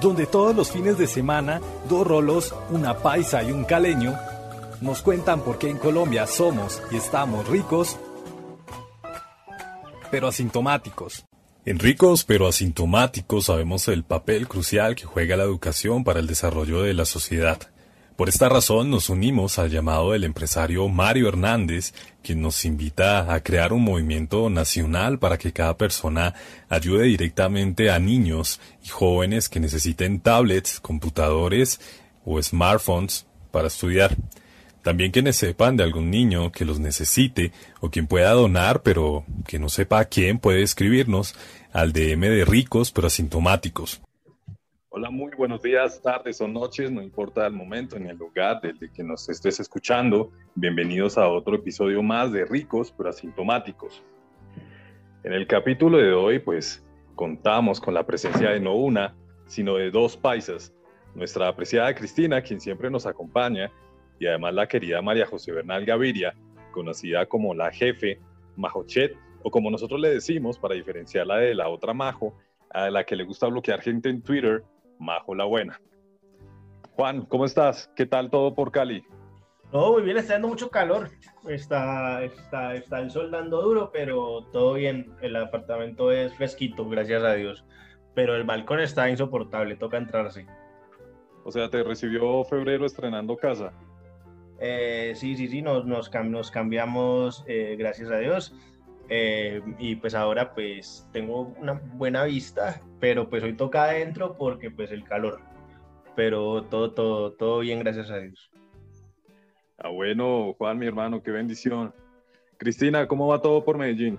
Donde todos los fines de semana, dos rolos, una paisa y un caleño nos cuentan por qué en Colombia somos y estamos ricos, pero asintomáticos. En ricos pero asintomáticos sabemos el papel crucial que juega la educación para el desarrollo de la sociedad. Por esta razón nos unimos al llamado del empresario Mario Hernández, quien nos invita a crear un movimiento nacional para que cada persona ayude directamente a niños y jóvenes que necesiten tablets, computadores o smartphones para estudiar. También quienes sepan de algún niño que los necesite o quien pueda donar pero que no sepa a quién puede escribirnos al DM de ricos pero asintomáticos. Hola, muy buenos días, tardes o noches, no importa el momento ni el lugar desde que nos estés escuchando. Bienvenidos a otro episodio más de Ricos pero asintomáticos. En el capítulo de hoy, pues contamos con la presencia de no una, sino de dos paisas. Nuestra apreciada Cristina, quien siempre nos acompaña, y además la querida María José Bernal Gaviria, conocida como la jefe Majochet, o como nosotros le decimos para diferenciarla de la otra Majo, a la que le gusta bloquear gente en Twitter, Majo la Buena. Juan, ¿cómo estás? ¿Qué tal todo por Cali? No, muy bien, está dando mucho calor. Está, está, está el sol dando duro, pero todo bien. El apartamento es fresquito, gracias a Dios. Pero el balcón está insoportable, toca entrar así. O sea, te recibió febrero estrenando casa. Eh, sí, sí, sí, nos, nos, cambiamos, eh, gracias a Dios. Eh, y pues ahora pues tengo una buena vista, pero pues hoy toca adentro porque pues el calor. Pero todo, todo, todo bien, gracias a Dios. Ah, bueno, Juan, mi hermano, qué bendición. Cristina, ¿cómo va todo por Medellín?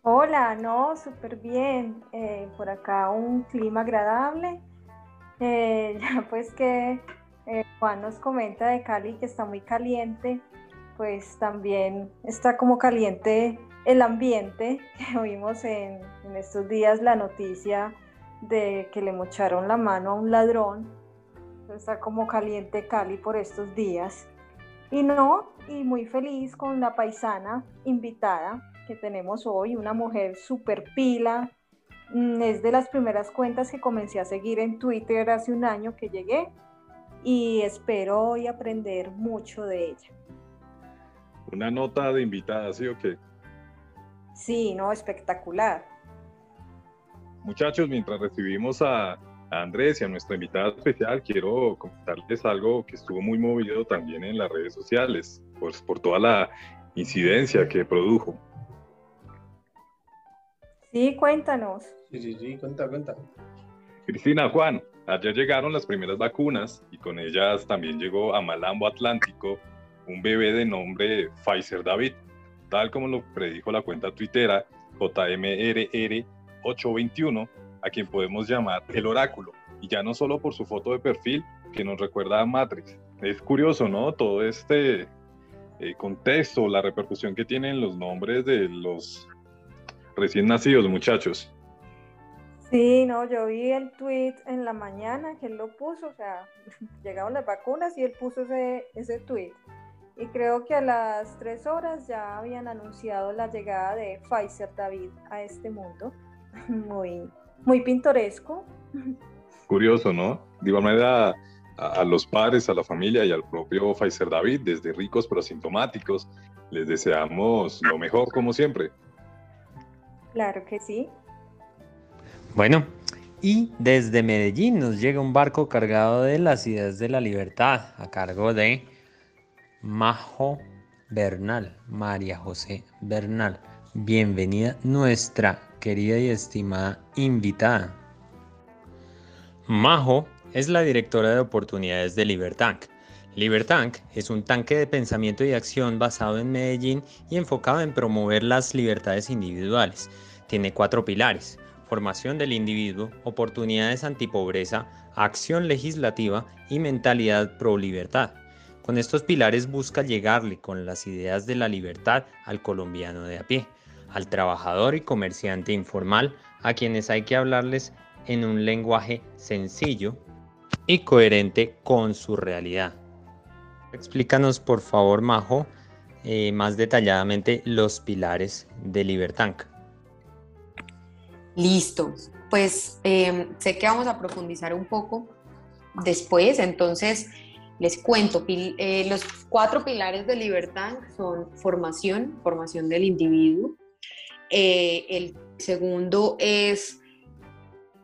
Hola, no, súper bien. por acá un clima agradable. ya pues que eh, Juan nos comenta de Cali que está muy caliente, pues también está como caliente el ambiente, que oímos en, estos días la noticia de que le mocharon la mano a un ladrón, está como caliente Cali por estos días. Y no, y muy feliz con la paisana invitada que tenemos hoy, una mujer súper pila, mm, es de las primeras cuentas que comencé a seguir en Twitter hace un año que llegué y espero hoy aprender mucho de ella. Una nota de invitada, ¿sí o qué? Sí, no, espectacular. Muchachos, mientras recibimos a, Andrés y a nuestra invitada especial, quiero comentarles algo que estuvo muy movido también en las redes sociales, pues por toda la incidencia que produjo. Sí, cuéntanos. Sí, sí, sí, cuenta, cuenta. Cristina, Juan, Ayer llegaron las primeras vacunas y con ellas también llegó a Malambo Atlántico un bebé de nombre Pfizer David, tal como lo predijo la cuenta tuitera JMRR821, a quien podemos llamar el oráculo, y ya no solo por su foto de perfil que nos recuerda a Matrix. Es curioso, ¿no? Todo este eh, contexto, la repercusión que tienen los nombres de los recién nacidos, muchachos. Sí, no, yo vi el tweet en la mañana que él lo puso, o sea, llegaron las vacunas y él puso ese, ese tweet. Y creo que a las tres horas ya habían anunciado la llegada de Pfizer David a este mundo. Muy, muy pintoresco. Curioso, ¿no? De igual manera, a, a los padres, a la familia y al propio Pfizer David, desde ricos pero asintomáticos, les deseamos lo mejor como siempre. Claro que sí. Bueno, y desde Medellín nos llega un barco cargado de las ideas de la libertad a cargo de Majo Bernal, María José Bernal. Bienvenida nuestra querida y estimada invitada. Majo es la directora de oportunidades de Libertank. Libertank es un tanque de pensamiento y acción basado en Medellín y enfocado en promover las libertades individuales. Tiene cuatro pilares formación del individuo, oportunidades antipobreza, acción legislativa y mentalidad pro libertad. Con estos pilares busca llegarle con las ideas de la libertad al colombiano de a pie, al trabajador y comerciante informal, a quienes hay que hablarles en un lenguaje sencillo y coherente con su realidad. Explícanos por favor, Majo, eh, más detalladamente los pilares de Libertank. Listo. Pues em, sé que vamos a profundizar un poco después, entonces les cuento, eh, los cuatro pilares de libertad son formación, formación del individuo. Eh, el segundo es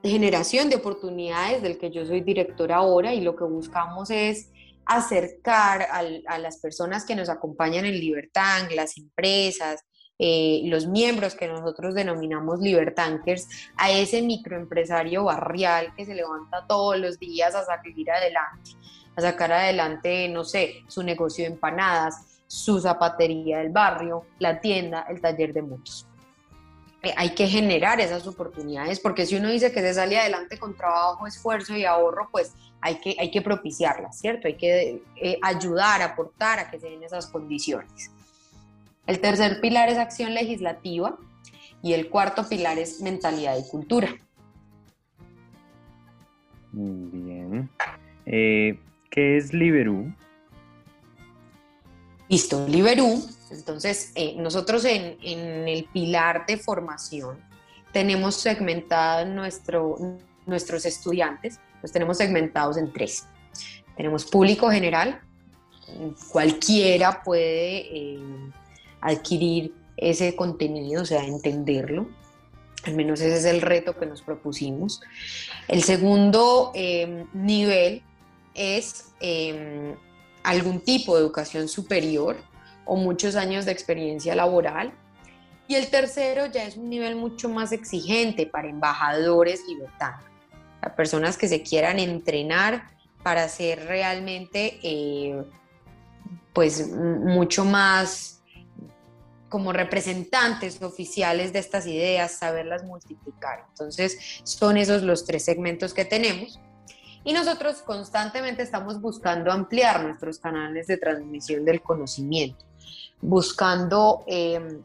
generación de oportunidades, del que yo soy directora ahora, y lo que buscamos es acercar a, las personas que nos acompañan en Libertank, las empresas, eh, los miembros que nosotros denominamos Libertankers, a ese microempresario barrial que se levanta todos los días a salir adelante, a sacar adelante, no sé, su negocio de empanadas, su zapatería del barrio, la tienda, el taller de motos. Eh, hay que generar esas oportunidades, porque si uno dice que se sale adelante con trabajo, esfuerzo y ahorro, pues hay que, hay que propiciarlas, ¿cierto? Hay que eh, ayudar, aportar a que se den esas condiciones. El tercer pilar es acción legislativa y el cuarto pilar es mentalidad y cultura. Bien. Eh, ¿Qué es Liberú? Listo, Liberú. Entonces, eh, nosotros en, el pilar de formación tenemos segmentados nuestro, nuestros estudiantes, los tenemos segmentados en tres. Tenemos público general, cualquiera puede eh, adquirir ese contenido, o sea, entenderlo. Al menos ese es el reto que nos propusimos. El segundo eh, nivel es algún tipo de educación superior o muchos años de experiencia laboral. Y el tercero ya es un nivel mucho más exigente para embajadores libertarios, para personas que se quieran entrenar para ser realmente eh, pues mucho más como representantes oficiales de estas ideas, saberlas multiplicar. Entonces, son esos los tres segmentos que tenemos. Y nosotros constantemente estamos buscando ampliar nuestros canales de transmisión del conocimiento, buscando em,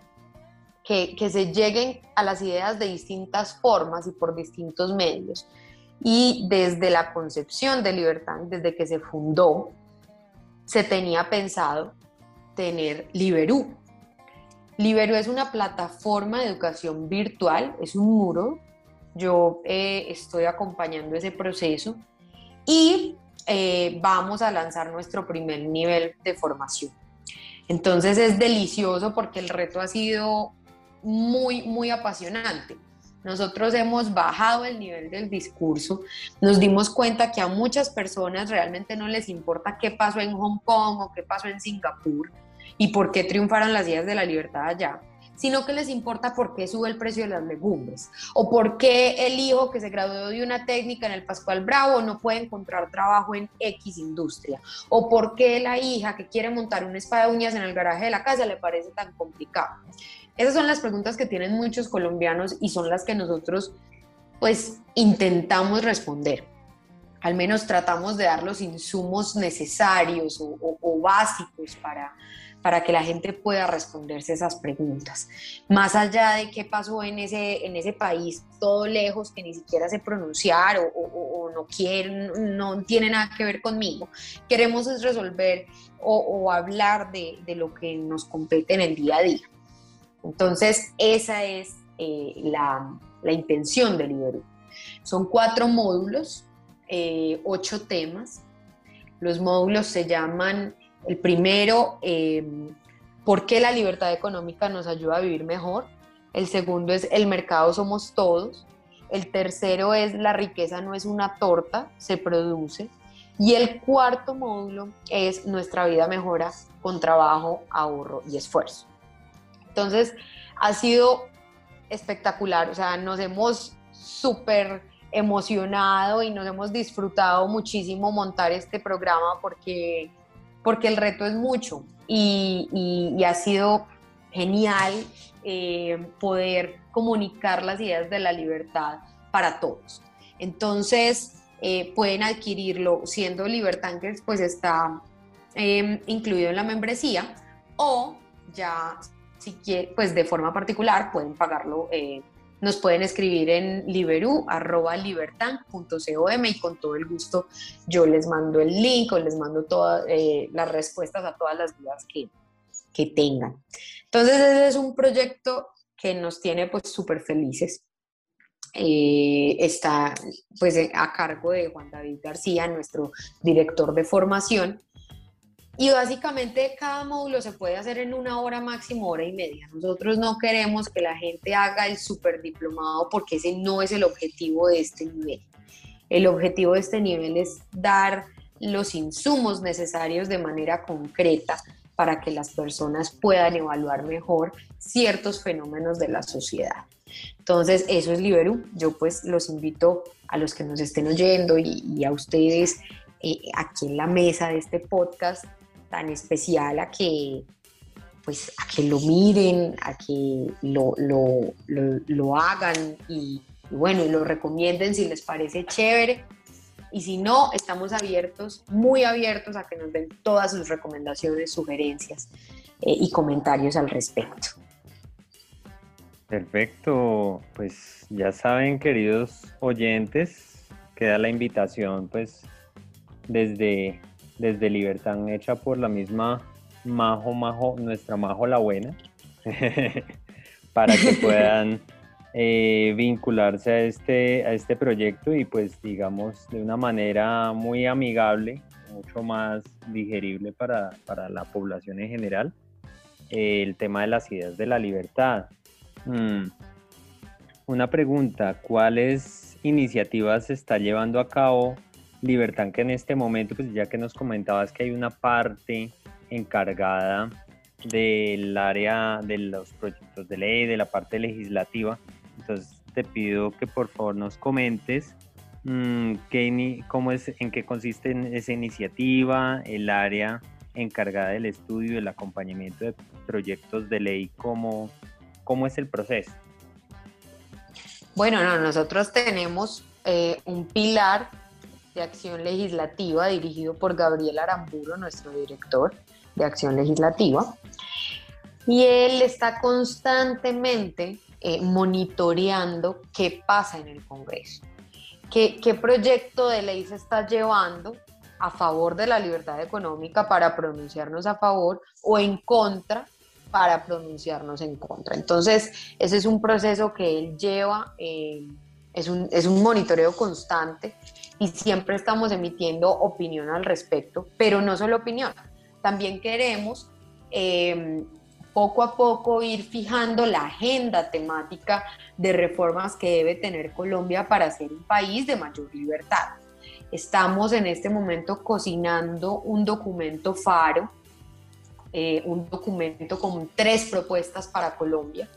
que, se lleguen a las ideas de distintas formas y por distintos medios. Y desde la concepción de Libertad, desde que se fundó, se tenía pensado tener Liberú. Liberú es una plataforma de educación virtual, es un muro. Yo eh, estoy acompañando ese proceso y eh, vamos a lanzar nuestro primer nivel de formación. Entonces es delicioso porque el reto ha sido muy, muy apasionante. Nosotros hemos bajado el nivel del discurso, nos dimos cuenta que a muchas personas realmente no les importa qué pasó en Hong Kong o qué pasó en Singapur y por qué triunfaron las ideas de la libertad allá, sino que les importa por qué sube el precio de las legumbres o por qué el hijo que se graduó de una técnica en el Pascual Bravo no puede encontrar trabajo en X industria o por qué la hija que quiere montar una espada de uñas en el garaje de la casa le parece tan complicado. Esas son las preguntas que tienen muchos colombianos y son las que nosotros pues intentamos responder. Al menos tratamos de dar los insumos necesarios o, o básicos para, para que la gente pueda responderse esas preguntas. Más allá de qué pasó en ese, en ese país, todo lejos, que ni siquiera sé pronunciar o, no quieren, no tiene nada que ver conmigo, queremos es resolver o, hablar de, lo que nos compete en el día a día. Entonces, esa es eh, la, intención del Iberú. Son cuatro módulos, eh, ocho temas. Los módulos se llaman el primero, eh, ¿por qué la libertad económica nos ayuda a vivir mejor? El segundo es el mercado somos todos. El tercero es la riqueza no es una torta, se produce. Y el cuarto módulo es nuestra vida mejora con trabajo, ahorro y esfuerzo. Entonces, ha sido espectacular, o sea, nos hemos súper emocionado y nos hemos disfrutado muchísimo montar este programa porque porque el reto es mucho y, ha sido genial eh, poder comunicar las ideas de la libertad para todos. Entonces, eh, pueden adquirirlo siendo Libertankers, pues está em, incluido en la membresía o ya, si quieren, pues de forma particular pueden pagarlo eh, nos pueden escribir en liberu.libertan.com y con todo el gusto yo les mando el link o les mando todas eh, las respuestas a todas las dudas que, que tengan. Entonces ese es un proyecto que nos tiene pues súper felices. eh, está pues a cargo de Juan David García, nuestro director de formación. Y básicamente cada módulo se puede hacer en una hora máximo, hora y media. Nosotros no queremos que la gente haga el superdiplomado porque ese no es el objetivo de este nivel. El objetivo de este nivel es dar los insumos necesarios de manera concreta para que las personas puedan evaluar mejor ciertos fenómenos de la sociedad. Entonces, eso es Liberu. Yo pues los invito a los que nos estén oyendo y, a ustedes eh, aquí en la mesa de este podcast tan especial a que pues a que lo miren, a que lo, lo, lo, hagan y, y bueno, lo recomienden si les parece chévere. Y si no, estamos abiertos, muy abiertos a que nos den todas sus recomendaciones, sugerencias eh, y comentarios al respecto. Perfecto, pues ya saben, queridos oyentes, queda la invitación, pues desde, desde Libertad hecha por la misma Majo, Majo, nuestra Majo la Buena, para que puedan eh, vincularse a este, a este proyecto y pues digamos de una manera muy amigable, mucho más digerible para, la población en general, eh, el tema de las ideas de la libertad. Mm. Una pregunta, ¿cuáles iniciativas se está llevando a cabo Libertad que en este momento, pues ya que nos comentabas que hay una parte encargada del área de los proyectos de ley, de la parte legislativa, entonces te pido que por favor nos comentes mm, qué, cómo es, en qué consiste esa iniciativa, el área encargada del estudio, el acompañamiento de proyectos de ley, cómo, ¿Cómo es el proceso? Bueno, no, nosotros tenemos eh, un pilar de acción legislativa dirigido por Gabriel Aramburo, nuestro director de acción legislativa. Y él está constantemente eh, monitoreando qué pasa en el Congreso, qué, qué proyecto de ley se está llevando a favor de la libertad económica para pronunciarnos a favor o en contra para pronunciarnos en contra. Entonces, ese es un proceso que él lleva, eh, es, un, es un monitoreo constante y siempre estamos emitiendo opinión al respecto, pero no solo opinión, también queremos eh, poco a poco ir fijando la agenda temática de reformas que debe tener Colombia para ser un país de mayor libertad. Estamos en este momento cocinando un documento faro eh, un documento con tres propuestas para Colombia,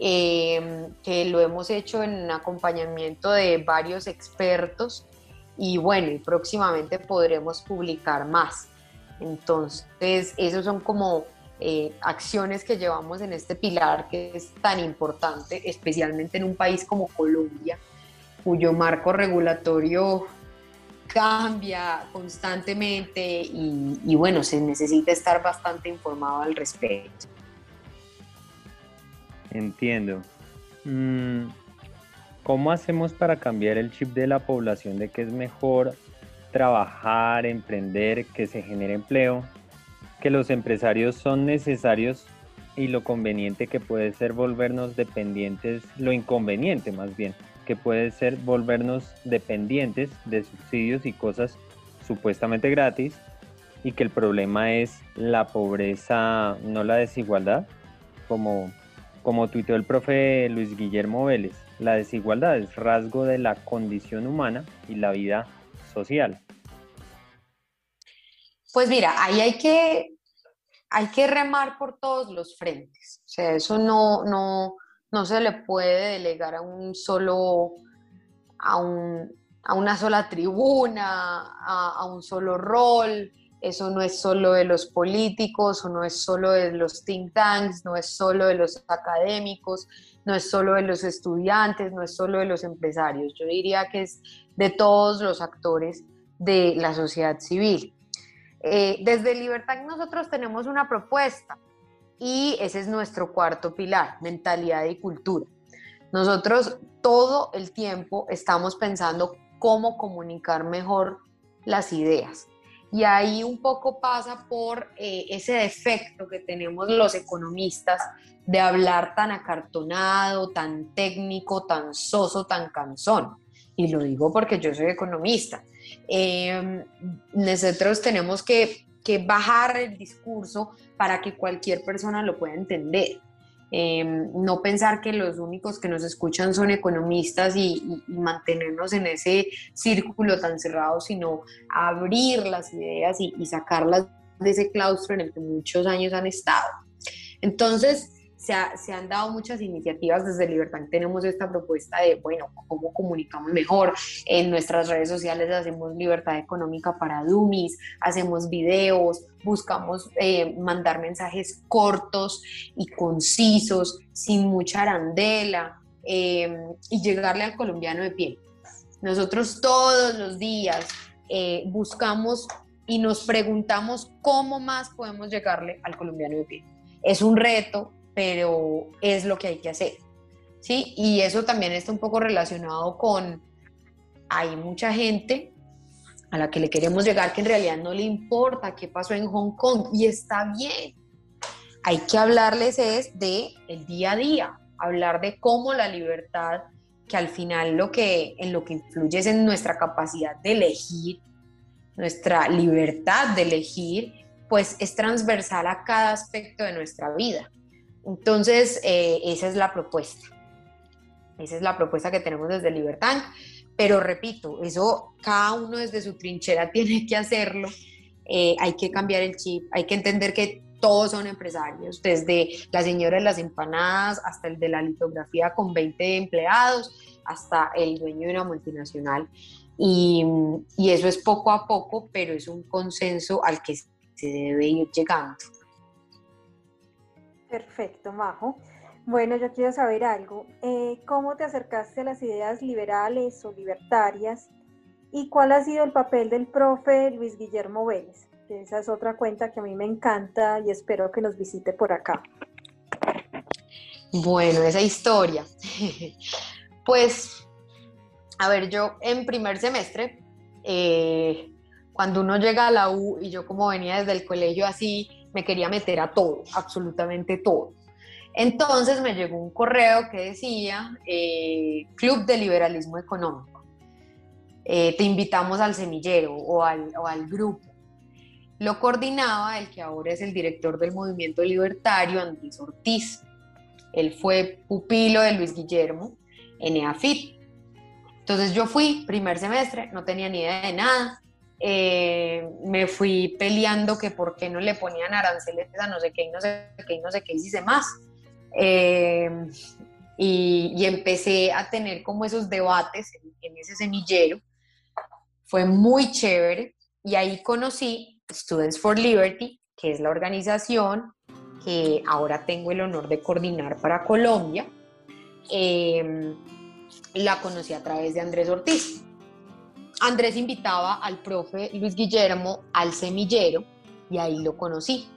eh, que lo hemos hecho en acompañamiento de varios expertos y bueno, y próximamente podremos publicar más. Entonces, esos son como eh, acciones que llevamos en este pilar que es tan importante, especialmente en un país como Colombia, cuyo marco regulatorio cambia constantemente y, bueno, se necesita estar bastante informado al respecto. Entiendo. Mm, ¿Cómo hacemos para cambiar el chip de la población de que es mejor trabajar, emprender, que se genere empleo, que los empresarios son necesarios y lo conveniente que puede ser volvernos dependientes, lo inconveniente más bien, que puede ser volvernos dependientes de subsidios y cosas supuestamente gratis y que el problema es la pobreza, no la desigualdad, como, como tuiteó el profe Luis Guillermo Vélez. La desigualdad es rasgo de la condición humana y la vida social. Pues mira, ahí hay que, hay que remar por todos los frentes. O sea, eso no, no, no se le puede delegar a un solo, a, una sola tribuna, a, un solo rol. Eso no es solo de los políticos, o no es solo de los think tanks, no es solo de los académicos, no es solo de los estudiantes, no es solo de los empresarios. Yo diría que es de todos los actores de la sociedad civil. Eh, desde Libertad nosotros tenemos una propuesta y ese es nuestro cuarto pilar, mentalidad y cultura. Nosotros todo el tiempo estamos pensando cómo comunicar mejor las ideas. Y ahí un poco pasa por eh, ese defecto que tenemos los economistas de hablar tan acartonado, tan técnico, tan soso, tan cansón. Y lo digo porque yo soy economista. Em, nosotros tenemos que, que bajar el discurso para que cualquier persona lo pueda entender. Em, no pensar que los únicos que nos escuchan son economistas y, mantenernos en ese círculo tan cerrado, sino abrir las ideas y, y sacarlas de ese claustro en el que muchos años han estado. Entonces, se, han dado muchas iniciativas desde Libertad. Tenemos esta propuesta de, bueno, cómo comunicamos mejor. En nuestras redes sociales hacemos libertad económica para Dummies, hacemos videos, buscamos eh, mandar mensajes cortos y concisos, sin mucha arandela, em, y llegarle al colombiano de pie. Nosotros todos los días eh, buscamos y nos preguntamos cómo más podemos llegarle al colombiano de pie. Es un reto, pero es lo que hay que hacer. ¿sí? Y eso también está un poco relacionado con, hay mucha gente a la que le queremos llegar que en realidad no le importa qué pasó en Hong Kong y está bien. Hay que hablarles es de el día a día, hablar de cómo la libertad, que al final lo que en lo que influye es en nuestra capacidad de elegir, nuestra libertad de elegir, pues es transversal a cada aspecto de nuestra vida. Entonces, eh, esa es la propuesta. Esa es la propuesta que tenemos desde Libertad. Pero repito, eso cada uno desde su trinchera tiene que hacerlo. Eh, hay que cambiar el chip, hay que entender que todos son empresarios, desde la señora de las empanadas hasta el de la litografía con 20 empleados, hasta el dueño de una multinacional. Y, y eso es poco a poco, pero es un consenso al que se debe ir llegando. Perfecto, Majo. Bueno, yo quiero saber algo. Eh, ¿Cómo te acercaste a las ideas liberales o libertarias? ¿Y cuál ha sido el papel del profe Luis Guillermo Vélez? esa es otra cuenta que a mí me encanta y espero que nos visite por acá. Bueno, esa historia. pues, a ver, yo en primer semestre, eh, cuando uno llega a la U y yo como venía desde el colegio así, me quería meter a todo, absolutamente todo. Entonces me llegó un correo que decía eh, Club de Liberalismo Económico. Eh, te invitamos al semillero o al, o al grupo. Lo coordinaba el que ahora es el director del movimiento libertario, Andrés Ortiz. Él fue pupilo de Luis Guillermo en EAFIT. Entonces yo fui, primer semestre, no tenía ni idea de nada. Eh, me fui peleando que por qué no le ponían aranceles a no sé qué y no sé qué y no sé qué hice más. Eh, y, empecé a tener como esos debates en, ese semillero. Fue muy chévere y ahí conocí Students for Liberty, que es la organización que ahora tengo el honor de coordinar para Colombia. Eh, la conocí a través de Andrés Ortiz. Andrés invitaba al profe Luis Guillermo al semillero y ahí lo conocí.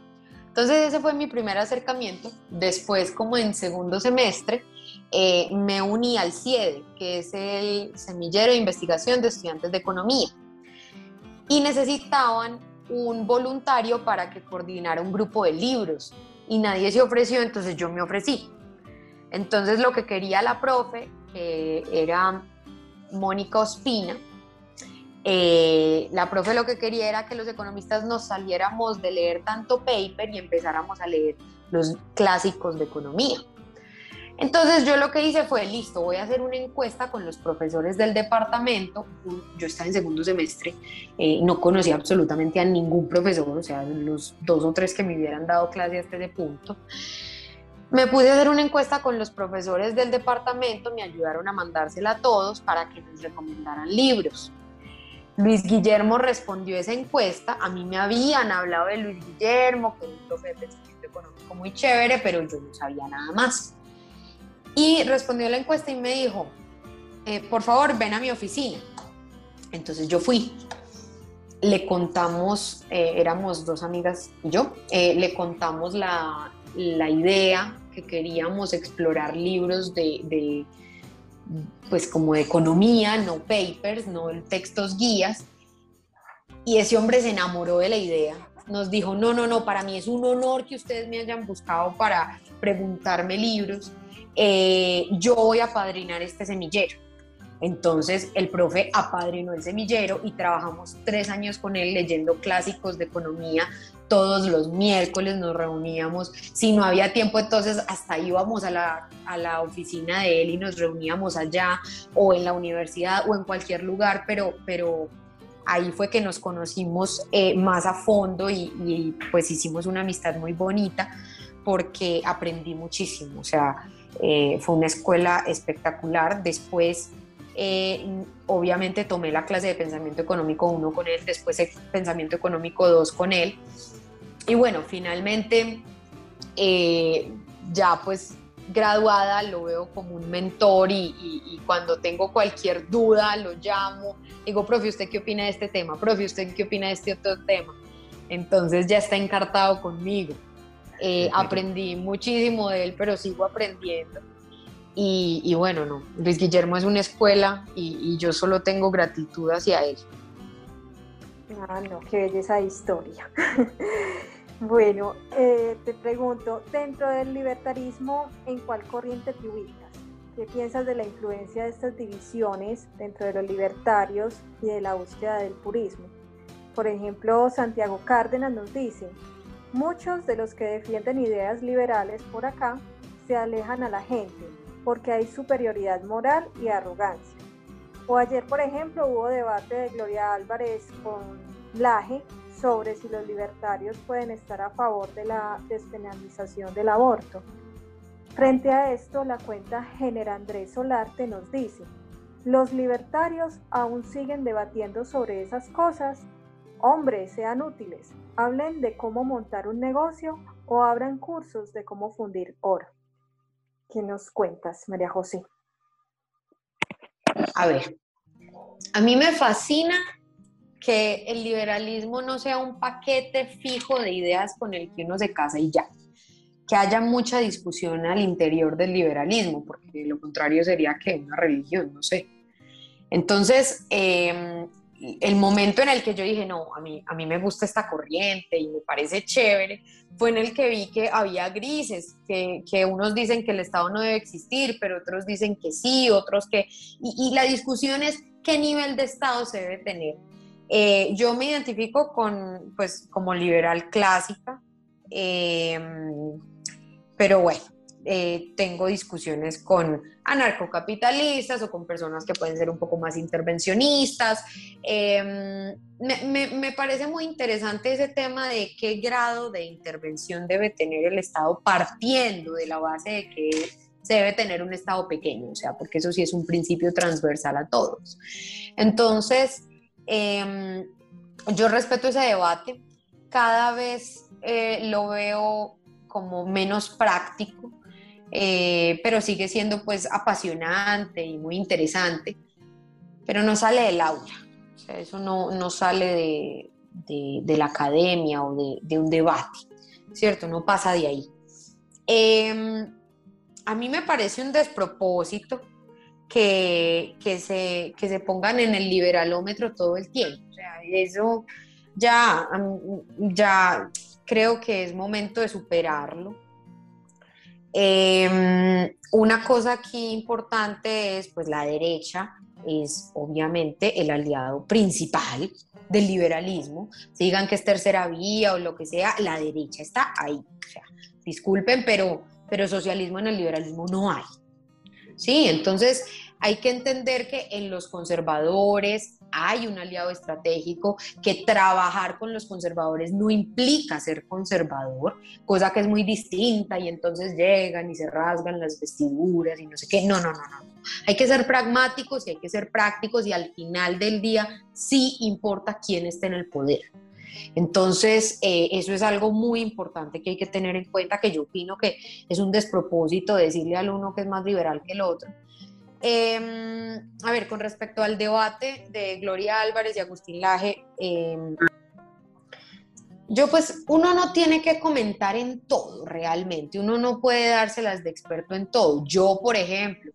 Entonces ese fue mi primer acercamiento. Después, como en segundo semestre, eh, me uní al CIEDE, que es el Semillero de Investigación de Estudiantes de Economía. Y necesitaban un voluntario para que coordinara un grupo de libros. Y nadie se ofreció, entonces yo me ofrecí. Entonces lo que quería la profe, que era Mónica Ospina, eh, la profe lo que quería era que los economistas nos saliéramos de leer tanto paper y empezáramos a leer los clásicos de economía. Entonces yo lo que hice fue, listo, voy a hacer una encuesta con los profesores del departamento. Yo estaba en segundo semestre, eh, no conocía absolutamente a ningún profesor, o sea, los dos o tres que me hubieran dado clase hasta ese punto. Me pude hacer una encuesta con los profesores del departamento, me ayudaron a mandársela a todos para que nos recomendaran libros. Luis Guillermo respondió esa encuesta. A mí me habían hablado de Luis Guillermo, que es un profe de pensamiento económico muy chévere, pero yo no sabía nada más. Y respondió la encuesta y me dijo, eh, por favor, ven a mi oficina. Entonces yo fui. Le contamos, eh, éramos dos amigas y yo, eh, le contamos la, la, idea que queríamos explorar libros de, de pues como de economía, no papers, no textos guías. Y ese hombre se enamoró de la idea. Nos dijo, no, no, no, para mí es un honor que ustedes me hayan buscado para preguntarme libros. Eh, yo voy a padrinar este semillero. Entonces el profe apadrinó el semillero y trabajamos tres años con él leyendo clásicos de economía. Todos los miércoles nos reuníamos. Si no había tiempo, entonces hasta íbamos a la, a la oficina de él y nos reuníamos allá o en la universidad o en cualquier lugar, pero, pero ahí fue que nos conocimos eh, más a fondo y, pues hicimos una amistad muy bonita porque aprendí muchísimo. O sea, eh, fue una escuela espectacular. Después, eh, obviamente, tomé la clase de pensamiento económico 1 con él, después pensamiento económico 2 con él. Y bueno, finalmente, eh, ya pues graduada lo veo como un mentor y, y, cuando tengo cualquier duda lo llamo, digo, profe, ¿usted qué opina de este tema? Profe, ¿usted qué opina de este otro tema? Entonces ya está encartado conmigo. Eh, aprendí muchísimo de él, pero sigo aprendiendo. Y, y, bueno, no, Luis Guillermo es una escuela y, y, yo solo tengo gratitud hacia él. Ah, no, qué belleza de historia. bueno, eh, te pregunto, dentro del libertarismo, ¿en cuál corriente te ubicas? ¿Qué piensas de la influencia de estas divisiones dentro de los libertarios y de la búsqueda del purismo? Por ejemplo, Santiago Cárdenas nos dice, Muchos de los que defienden ideas liberales por acá se alejan a la gente porque hay superioridad moral y arrogancia. O ayer, por ejemplo, hubo debate de Gloria Álvarez con Laje sobre si los libertarios pueden estar a favor de la despenalización del aborto. Frente a esto, la cuenta Gener Andrés Solarte nos dice, los libertarios aún siguen debatiendo sobre esas cosas Hombres, sean útiles, hablen de cómo montar un negocio o abran cursos de cómo fundir oro. ¿Qué nos cuentas, María José? A ver, a mí me fascina que el liberalismo no sea un paquete fijo de ideas con el que uno se casa y ya. Que haya mucha discusión al interior del liberalismo, porque lo contrario sería que una religión, no sé. Entonces, eh, el momento en el que yo dije, no, a mí, a mí me gusta esta corriente y me parece chévere, fue en el que vi que había grises, que, que unos dicen que el Estado no debe existir, pero otros dicen que sí, otros que... Y la discusión es qué nivel de Estado se debe tener. Eh, yo me identifico con, pues, como liberal clásica, eh, pero bueno, eh, tengo discusiones con anarcocapitalistas o con personas que pueden ser un poco más intervencionistas. Eh, me, me, parece muy interesante ese tema de qué grado de intervención debe tener el Estado partiendo de la base de que se debe tener un Estado pequeño, o sea, porque eso sí es un principio transversal a todos. Entonces, eh, yo respeto ese debate, cada vez lo veo como menos práctico eh, pero sigue siendo pues apasionante y muy interesante, pero no sale del aula, eso no, no sale de, de, la academia o de, de, un debate, ¿cierto? No pasa de ahí. Eh, a mí me parece un despropósito que, que, se, que se pongan en el liberalómetro todo el tiempo, eso ya, ya creo que es momento de superarlo eh, una cosa aquí importante es, pues la derecha es obviamente el aliado principal del liberalismo. Si digan que es tercera vía o lo que sea, la derecha está ahí. O disculpen, pero, pero socialismo en el liberalismo no hay. Sí, entonces hay que entender que en los conservadores hay un aliado estratégico, que trabajar con los conservadores no implica ser conservador, cosa que es muy distinta y entonces llegan y se rasgan las vestiduras y no sé qué. No, no, no, no. Hay que ser pragmáticos y hay que ser prácticos y al final del día sí importa quién esté en el poder. Entonces, eh, eso es algo muy importante que hay que tener en cuenta, que yo opino que es un despropósito decirle al uno que es más liberal que el otro, eh, a ver, con respecto al debate de Gloria Álvarez y Agustín Laje, eh, yo pues uno no tiene que comentar en todo realmente, uno no puede dárselas de experto en todo. Yo, por ejemplo,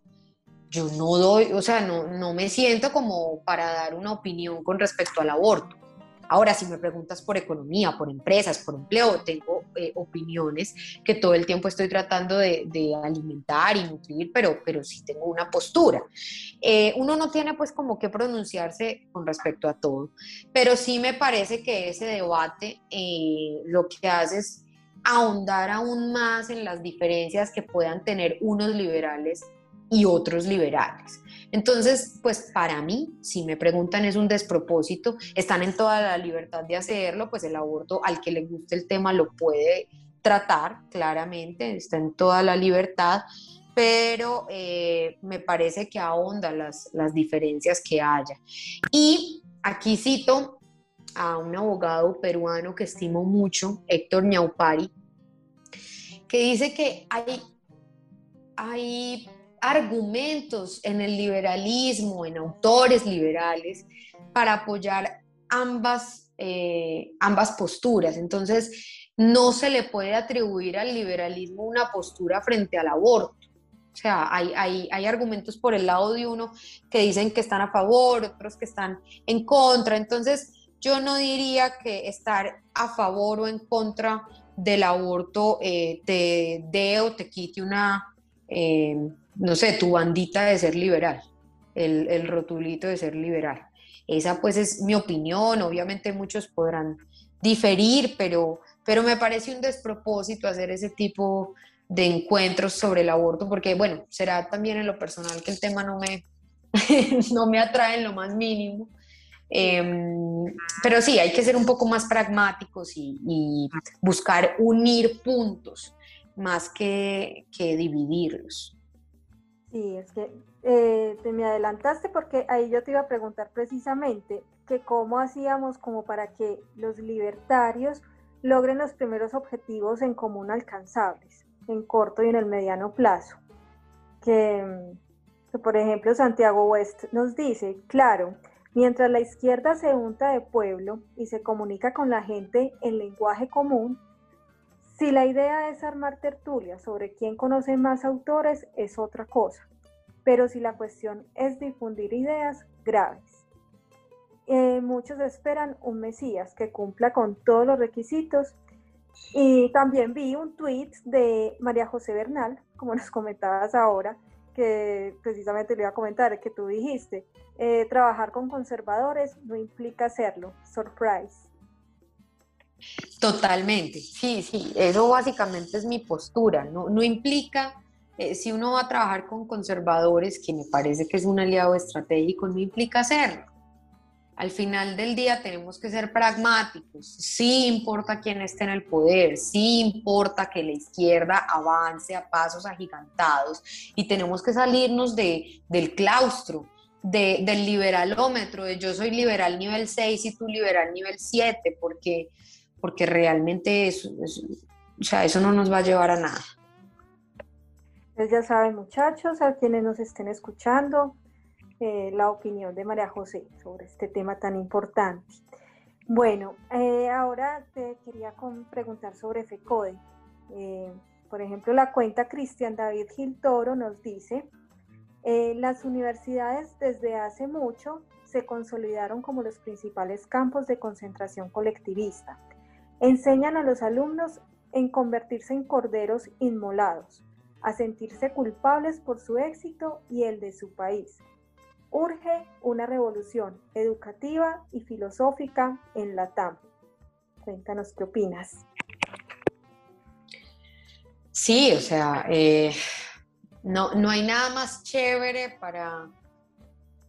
yo no doy, o sea, no, no me siento como para dar una opinión con respecto al aborto. Ahora, si me preguntas por economía, por empresas, por empleo, tengo eh, opiniones que todo el tiempo estoy tratando de, alimentar y nutrir, pero, pero sí tengo una postura. Eh, uno no tiene pues como que pronunciarse con respecto a todo, pero sí me parece que ese debate eh, lo que hace es ahondar aún más en las diferencias que puedan tener unos liberales y otros liberales. Entonces, pues para mí, si me preguntan, es un despropósito, están en toda la libertad de hacerlo, pues el aborto al que le guste el tema lo puede tratar, claramente, está en toda la libertad, pero eh, me parece que ahonda las, las diferencias que haya. Y aquí cito a un abogado peruano que estimo mucho, Héctor Ñaupari, que dice que hay, hay argumentos en el liberalismo, en autores liberales, para apoyar ambas, eh, ambas posturas. Entonces, no se le puede atribuir al liberalismo una postura frente al aborto. O sea, hay, hay, hay, argumentos por el lado de uno que dicen que están a favor, otros que están en contra. Entonces, yo no diría que estar a favor o en contra del aborto eh, te dé o te quite una, eh, no sé, tu bandita de ser liberal, el, el, rotulito de ser liberal. Esa pues es mi opinión, obviamente muchos podrán diferir, pero, pero me parece un despropósito hacer ese tipo de encuentros sobre el aborto, porque bueno, será también en lo personal que el tema no me, no me atrae en lo más mínimo. Em, pero sí, hay que ser un poco más pragmáticos y, y buscar unir puntos más que, que dividirlos. Sí, es que eh, te me adelantaste porque ahí yo te iba a preguntar precisamente que cómo hacíamos como para que los libertarios logren los primeros objetivos en común alcanzables, en corto y en el mediano plazo. Que, que por ejemplo Santiago West nos dice, claro, mientras la izquierda se unta de pueblo y se comunica con la gente en lenguaje común, si la idea es armar tertulias sobre quién conoce más autores, es otra cosa. Pero si la cuestión es difundir ideas graves. Eh, muchos esperan un Mesías que cumpla con todos los requisitos. Y también vi un tweet de María José Bernal, como nos comentabas ahora, que precisamente le iba a comentar, que tú dijiste, eh, trabajar con conservadores no implica hacerlo. Surprise. Totalmente, sí, sí, eso básicamente es mi postura, no, no implica, eh, si uno va a trabajar con conservadores, que me parece que es un aliado estratégico, no implica hacerlo. Al final del día tenemos que ser pragmáticos, sí importa quién esté en el poder, sí importa que la izquierda avance a pasos agigantados y tenemos que salirnos de, del claustro, de, del liberalómetro, de yo soy liberal nivel 6 y tú liberal nivel 7, porque porque realmente eso, o sea, eso no nos va a llevar a nada. Pues ya saben muchachos, a quienes nos estén escuchando, eh, la opinión de María José sobre este tema tan importante. Bueno, eh, ahora te quería preguntar sobre FECODE. Eh, por ejemplo, la cuenta Cristian David Gil Toro nos dice, las universidades desde hace mucho se consolidaron como los principales campos de concentración colectivista Enseñan a los alumnos en convertirse en corderos inmolados, a sentirse culpables por su éxito y el de su país. Urge una revolución educativa y filosófica en la TAM. Cuéntanos qué opinas. Sí, o sea, eh, no, no hay nada más chévere para,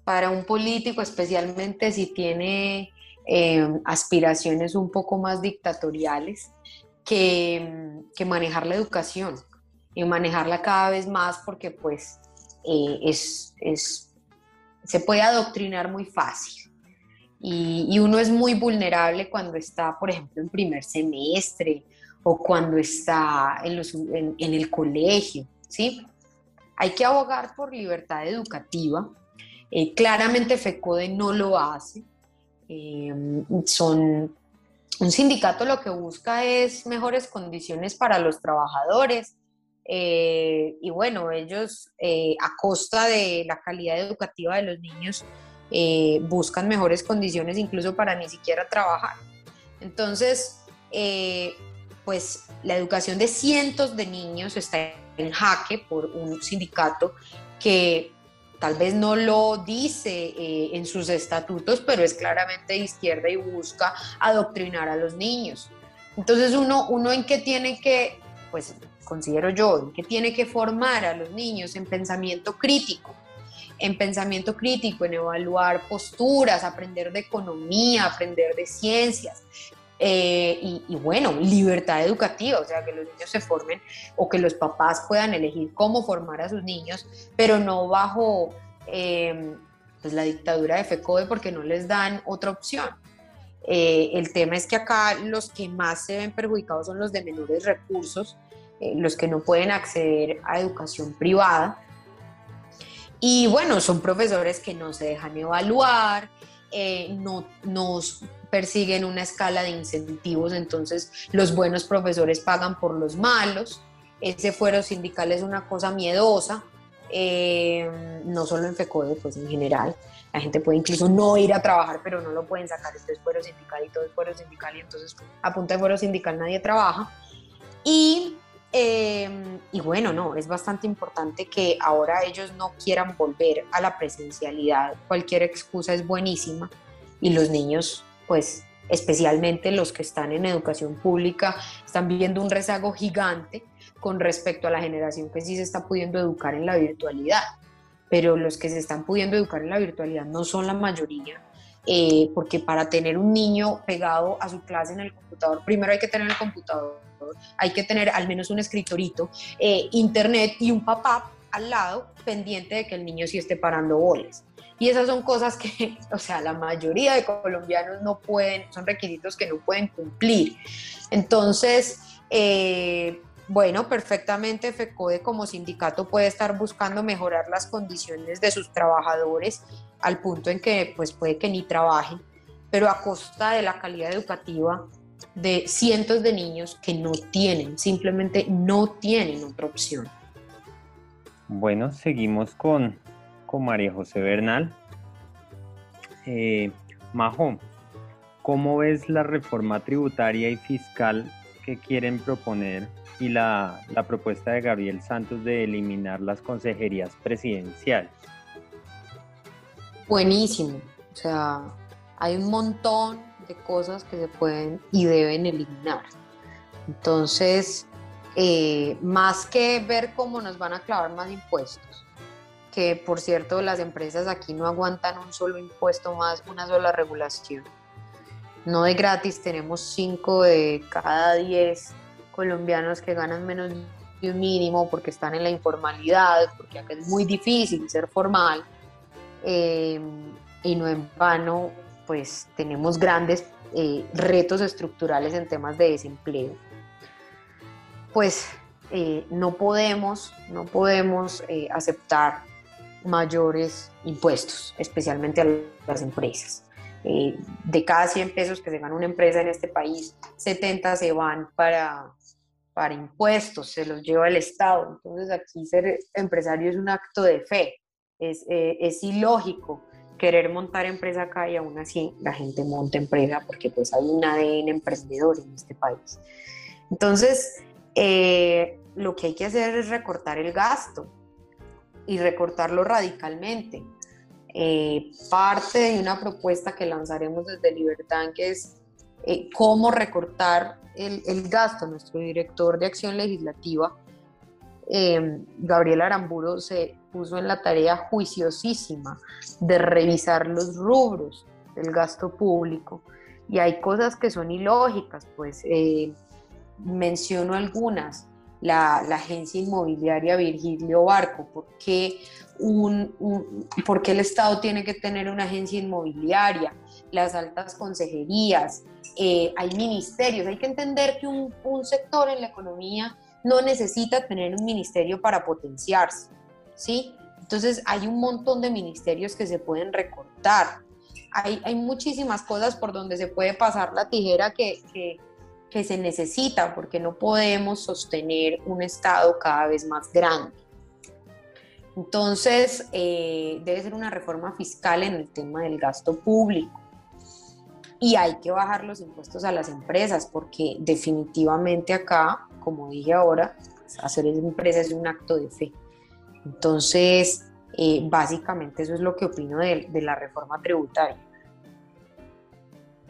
para un político, especialmente si tiene eh, aspiraciones un poco más dictatoriales que, manejar la educación y manejarla cada vez más porque pues eh, es, se puede adoctrinar muy fácil. Y, uno es muy vulnerable cuando está, por ejemplo, en primer semestre o cuando está en, en el colegio, ¿sí? Hay que abogar por libertad educativa. Eh, claramente FECODE no lo hace. Em, son un sindicato lo que busca es mejores condiciones para los trabajadores eh, y bueno, ellos eh, a costa de la calidad educativa de los niños eh, buscan mejores condiciones incluso para ni siquiera trabajar. Entonces, eh, pues la educación de cientos de niños está en jaque por un sindicato que tal vez no lo dice eh, en sus estatutos, pero es claramente de izquierda y busca adoctrinar a los niños. Entonces uno, uno en qué tiene que, pues considero yo, en qué tiene que formar a los niños en pensamiento crítico, en pensamiento crítico, en evaluar posturas, aprender de economía, aprender de ciencias, eh, y, bueno, libertad educativa, o sea, que los niños se formen o que los papás puedan elegir cómo formar a sus niños, pero no bajo em, pues la dictadura de FECODE porque no les dan otra opción. Eh, el tema es que acá los que más se ven perjudicados son los de menores recursos, eh, los que no pueden acceder a educación privada. Y bueno, son profesores que no se dejan evaluar, no, nos persiguen una escala de incentivos, entonces los buenos profesores pagan por los malos, ese fuero sindical es una cosa miedosa, eh, no solo en FECODE, pues en general, la gente puede incluso no ir a trabajar, pero no lo pueden sacar, esto es fuero sindical y todo es fuero sindical y entonces a punta de fuero sindical nadie trabaja. Y, eh, y bueno, no, es bastante importante que ahora ellos no quieran volver a la presencialidad, cualquier excusa es buenísima y los niños pues especialmente los que están en educación pública, están viviendo un rezago gigante con respecto a la generación que sí se está pudiendo educar en la virtualidad. Pero los que se están pudiendo educar en la virtualidad no son la mayoría, eh, porque para tener un niño pegado a su clase en el computador, primero hay que tener el computador, hay que tener al menos un escritorito, eh, internet y un papá al lado pendiente de que el niño sí esté parando boles. Y esas son cosas que, o sea, la mayoría de colombianos no pueden, son requisitos que no pueden cumplir. Entonces, eh, bueno, perfectamente FECODE como sindicato puede estar buscando mejorar las condiciones de sus trabajadores al punto en que pues puede que ni trabajen, pero a costa de la calidad educativa de cientos de niños que no tienen, simplemente no tienen otra opción. Bueno, seguimos con María José Bernal. Eh, ¿cómo ves la reforma tributaria y fiscal que quieren proponer y la, la propuesta de Gabriel Santos de eliminar las consejerías presidenciales? Buenísimo. O sea, hay un montón de cosas que se pueden y deben eliminar. Entonces, eh, más que ver cómo nos van a clavar más impuestos, que por cierto las empresas aquí no aguantan un solo impuesto más, una sola regulación. No de gratis, tenemos 5 de cada 10 colombianos que ganan menos de un mínimo porque están en la informalidad, porque acá es muy difícil ser formal. Eh, y no en vano, pues tenemos grandes eh, retos estructurales en temas de desempleo. Pues eh, no podemos, no podemos aceptar mayores impuestos, especialmente a las empresas. Eh, de cada 100 pesos que se gana una empresa en este país, 70 se van para, para impuestos, se los lleva el Estado. Entonces aquí ser empresario es un acto de fe, es, eh, es ilógico querer montar empresa acá y aún así la gente monta empresa porque pues hay un ADN emprendedor en este país. Entonces, eh, lo que hay que hacer es recortar el gasto, y recortarlo radicalmente. Eh, parte de una propuesta que lanzaremos desde Libertad, que es eh, cómo recortar el, el, gasto. Nuestro director de acción legislativa, eh, Gabriel Aramburo, se puso en la tarea juiciosísima de revisar los rubros del gasto público. Y hay cosas que son ilógicas, pues menciono algunas la, agencia inmobiliaria Virgilio Barco? ¿Por qué, un, el Estado tiene que tener una agencia inmobiliaria? Las altas consejerías, eh, hay ministerios, hay que entender que un, sector en la economía no necesita tener un ministerio para potenciarse, ¿sí? Entonces hay un montón de ministerios que se pueden recortar. Hay, hay muchísimas cosas por donde se puede pasar la tijera que, que se necesita porque no podemos sostener un Estado cada vez más grande. Entonces, eh, debe ser una reforma fiscal en el tema del gasto público. Y hay que bajar los impuestos a las empresas, porque definitivamente acá, como dije ahora, hacer empresas es un acto de fe. Entonces, eh, básicamente eso es lo que opino de, de la reforma tributaria.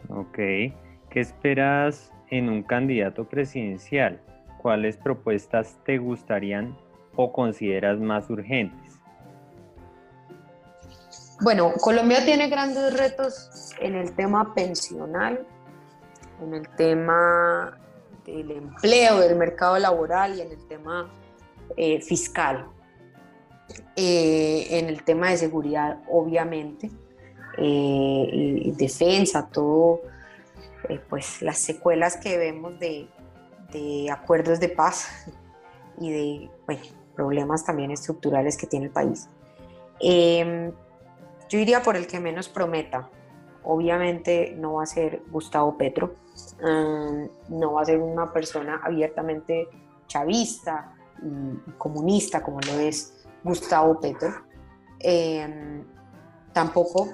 Ok. ¿Qué esperas en un candidato presidencial? ¿Cuáles propuestas te gustarían o consideras más urgentes? Bueno, Colombia tiene grandes retos en el tema pensional, en el tema del empleo, del mercado laboral y en el tema eh, fiscal. Eh, en el tema de seguridad, obviamente, eh, y defensa, todo, pues las secuelas que vemos de, de acuerdos de paz y de bueno, problemas también estructurales que tiene el país. Em, yo iría por el que menos prometa. Obviamente no va a ser Gustavo Petro, em, no va a ser una persona abiertamente chavista y comunista como lo es Gustavo Petro. Em, tampoco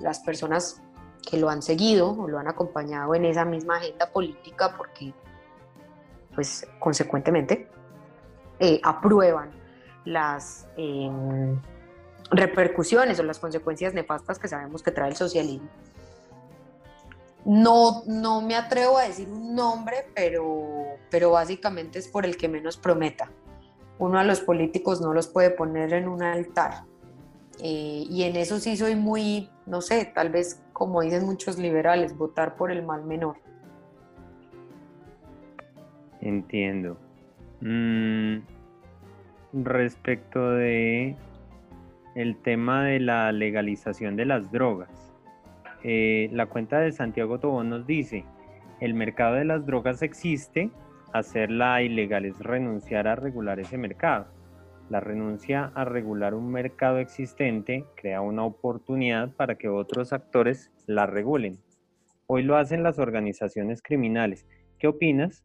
las personas que lo han seguido o lo han acompañado en esa misma agenda política porque pues consecuentemente eh, aprueban las em, repercusiones o las consecuencias nefastas que sabemos que trae el socialismo. No, no me atrevo a decir un nombre, pero, pero básicamente es por el que menos prometa. Uno a los políticos no los puede poner en un altar. Eh, y en eso sí soy muy, no sé, tal vez como dicen muchos liberales, votar por el mal menor. Entiendo. Mm, respecto de el tema de la legalización de las drogas. Eh, la cuenta de Santiago Tobón nos dice, el mercado de las drogas existe, hacerla ilegal es renunciar a regular ese mercado. La renuncia a regular un mercado existente crea una oportunidad para que otros actores la regulen. Hoy lo hacen las organizaciones criminales. ¿Qué opinas?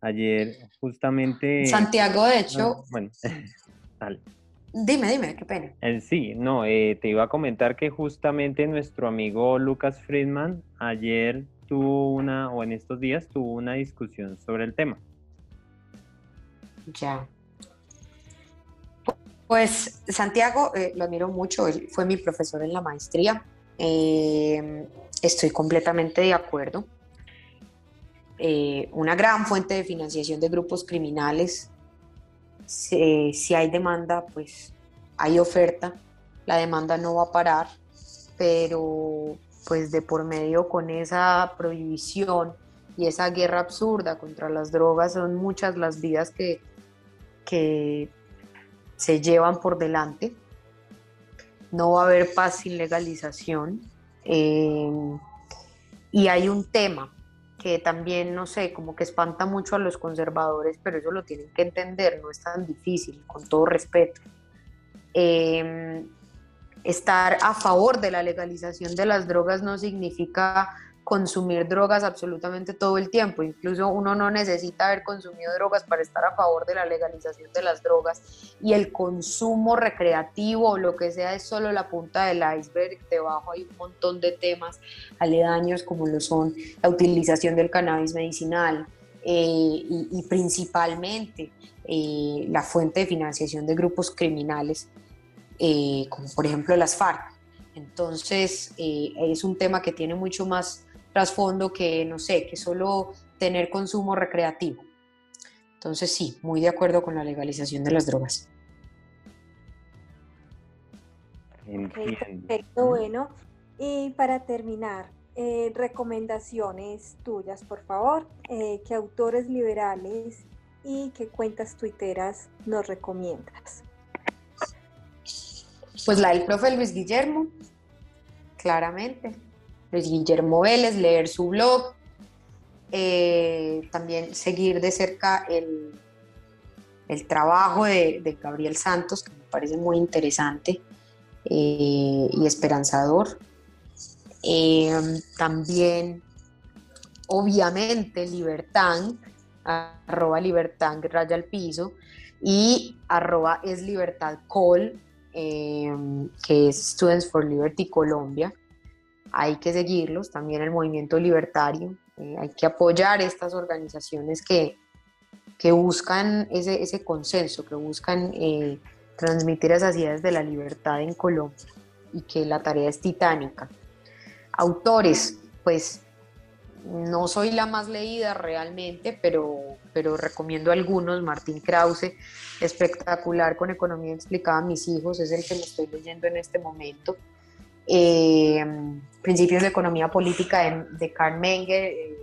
Ayer justamente... Santiago, de hecho... bueno, Dime, dime, qué pena. Eh, sí, no, eh, te iba a comentar que justamente nuestro amigo Lucas Friedman ayer tuvo una, o en estos días tuvo una discusión sobre el tema. Ya. Pues Santiago, eh, lo admiro mucho, él fue mi profesor en la maestría. estoy completamente de acuerdo. una gran fuente de financiación de grupos criminales si, hay demanda, pues hay oferta, la demanda no va a parar, pero pues de por medio con esa prohibición y esa guerra absurda contra las drogas son muchas las vidas que, que se llevan por delante. No va a haber paz sin legalización. Eh, y hay un tema que también, no sé, como que espanta mucho a los conservadores, pero eso lo tienen que entender, no es tan difícil, con todo respeto. Em, estar a favor de la legalización de las drogas no significa consumir drogas absolutamente todo el tiempo. Incluso uno no necesita haber consumido drogas para estar a favor de la legalización de las drogas. Y el consumo recreativo o lo que sea es solo la punta del iceberg. Debajo hay un montón de temas aledaños como lo son la utilización del cannabis medicinal eh, y, principalmente eh, la fuente de financiación de grupos criminales, eh, como por ejemplo las FARC. Entonces, es un tema que tiene mucho más trasfondo que, no sé, que solo tener consumo recreativo. Entonces sí, muy de acuerdo con la legalización de las drogas. perfecto, bueno. Y para terminar, eh, recomendaciones tuyas, por favor. Eh, ¿Qué autores liberales y qué cuentas tuiteras nos recomiendas? Pues la del profe Luis Guillermo, claramente. Guillermo Vélez, leer su blog, eh, también seguir de cerca el, el trabajo de, Gabriel Santos, que me parece muy interesante eh, y esperanzador. Eh, también, obviamente, Libertán, arroba Libertán, raya al piso, y arroba es libertad call, que es Students for Liberty Colombia. Hay que seguirlos, también el movimiento libertario. Eh, hay que apoyar estas organizaciones que, que buscan ese, ese, consenso, que buscan eh, transmitir esas ideas de la libertad en Colombia y que la tarea es titánica. Autores, pues no soy la más leída realmente, pero, pero recomiendo algunos. Martín Krause, espectacular con Economía explicada a mis hijos, es el que me estoy leyendo en este momento. Eh, Principios de Economía Política de, Karl Menger, eh,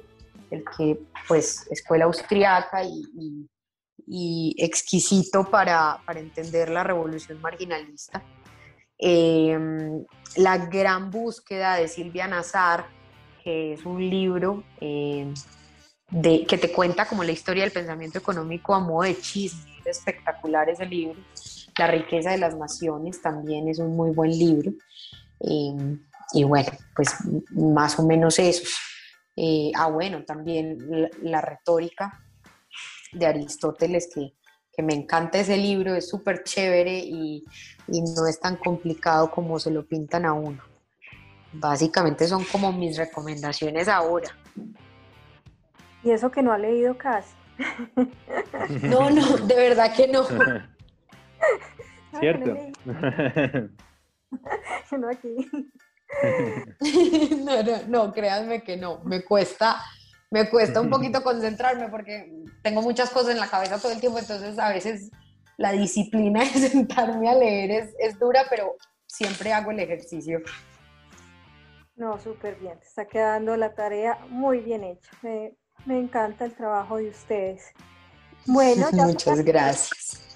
el que, pues, escuela austriaca y, exquisito para, entender la revolución marginalista. Eh, la gran búsqueda de Silvia Nazar, que es un libro eh, de, que te cuenta como la historia del pensamiento económico a modo de chisme. Es espectacular ese libro. La riqueza de las naciones también es un muy buen libro. Eh, y bueno, pues más o menos eso. Eh, ah, bueno, también la, retórica de Aristóteles, que, que, me encanta ese libro, es súper chévere y, y no es tan complicado como se lo pintan a uno. Básicamente son como mis recomendaciones ahora. Y eso que no ha leído casi. No, no, de verdad que no. Cierto. no aquí. No, no, no, créanme que no. Me cuesta, me cuesta un poquito concentrarme porque tengo muchas cosas en la cabeza todo el tiempo, entonces a veces la disciplina de sentarme a leer es, es dura, pero siempre hago el ejercicio. No, súper bien, te está quedando la tarea muy bien hecha. Me, encanta el trabajo de ustedes. Bueno, muchas gracias.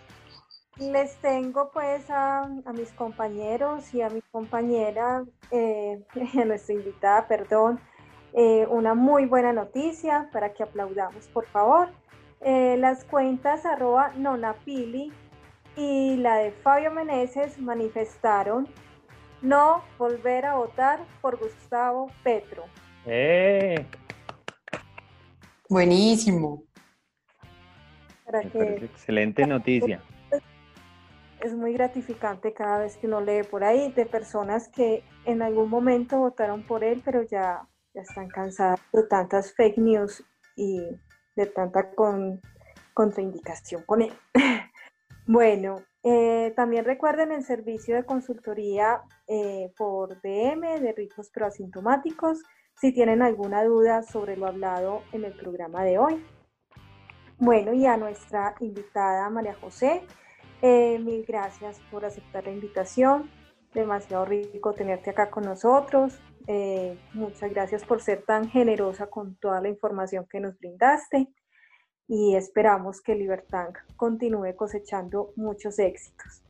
Les tengo pues a, mis compañeros y a mi compañera, eh, a nuestra invitada, perdón, eh, una muy buena noticia para que aplaudamos, por favor. Eh, las cuentas arroba nonapili y la de Fabio Meneses manifestaron no volver a votar por Gustavo Petro. ¡Eh! Buenísimo. excelente noticia. Es muy gratificante cada vez que uno lee por ahí de personas que en algún momento votaron por él, pero ya, ya están cansadas de tantas fake news y de tanta contraindicación con él. bueno, eh, también recuerden el servicio de consultoría eh, por DM de ricos pero asintomáticos si tienen alguna duda sobre lo hablado en el programa de hoy. Bueno, y a nuestra invitada María José, eh, mil gracias por aceptar la invitación. Demasiado rico tenerte acá con nosotros. muchas gracias por ser tan generosa con toda la información que nos brindaste y esperamos que Libertank continúe cosechando muchos éxitos.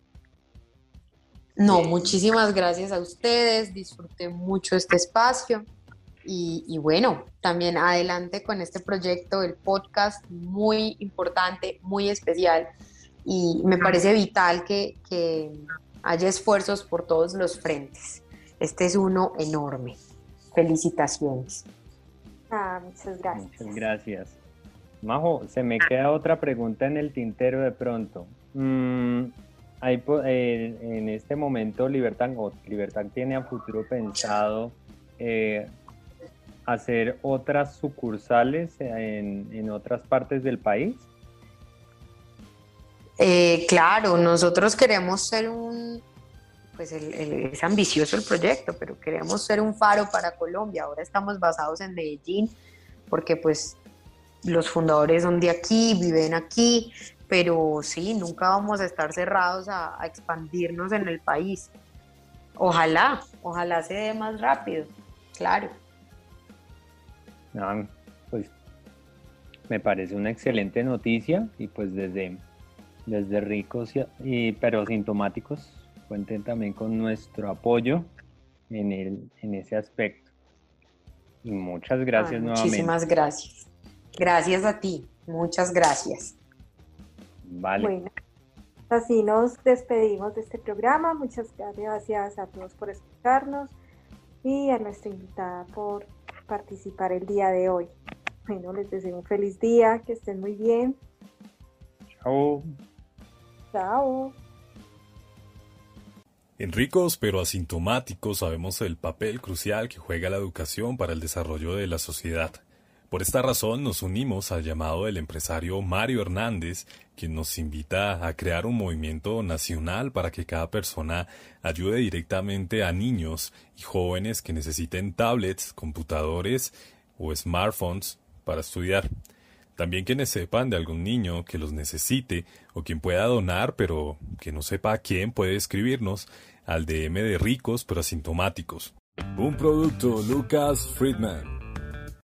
No, muchísimas gracias a ustedes, disfruté mucho este espacio y, bueno, también adelante con este proyecto, el podcast, muy importante, muy especial y me parece vital que, que haya esfuerzos por todos los frentes. Este es uno enorme. Felicitaciones. Ah, muchas gracias. Muchas gracias. Majo, se me queda otra pregunta en el tintero de pronto. Mm, hay, eh, en este momento Libertad, o Libertad tiene a futuro pensado eh, hacer otras sucursales en, otras partes del país. Eh, claro, nosotros queremos ser un, pues es ambicioso el proyecto, pero queremos ser un faro para Colombia. Ahora estamos basados en Medellín, porque pues los fundadores son de aquí, viven aquí, pero sí, nunca vamos a estar cerrados a, expandirnos en el país. Ojalá, ojalá se dé más rápido, claro. pues me parece una excelente noticia y pues desde, desde ricos y, pero sintomáticos cuenten también con nuestro apoyo en, el, en ese aspecto. Y muchas gracias nuevamente. Muchísimas gracias. Gracias a ti, muchas gracias. Vale. Bueno, así nos despedimos de este programa. Muchas gracias a todos por escucharnos y a nuestra invitada por participar el día de hoy. Bueno, les deseo un feliz día, que estén muy bien. Chao. Chao. En ricos pero asintomáticos sabemos el papel crucial que juega la educación para el desarrollo de la sociedad. Por esta razón nos unimos al llamado del empresario Mario Hernández, quien nos invita a crear un movimiento nacional para que cada persona ayude directamente a niños y jóvenes que necesiten tablets, computadores o smartphones para estudiar. También quienes sepan de algún niño que los necesite o quien pueda donar pero que no sepa a quién puede escribirnos al DM de ricos pero asintomáticos. Un producto Lucas Friedman.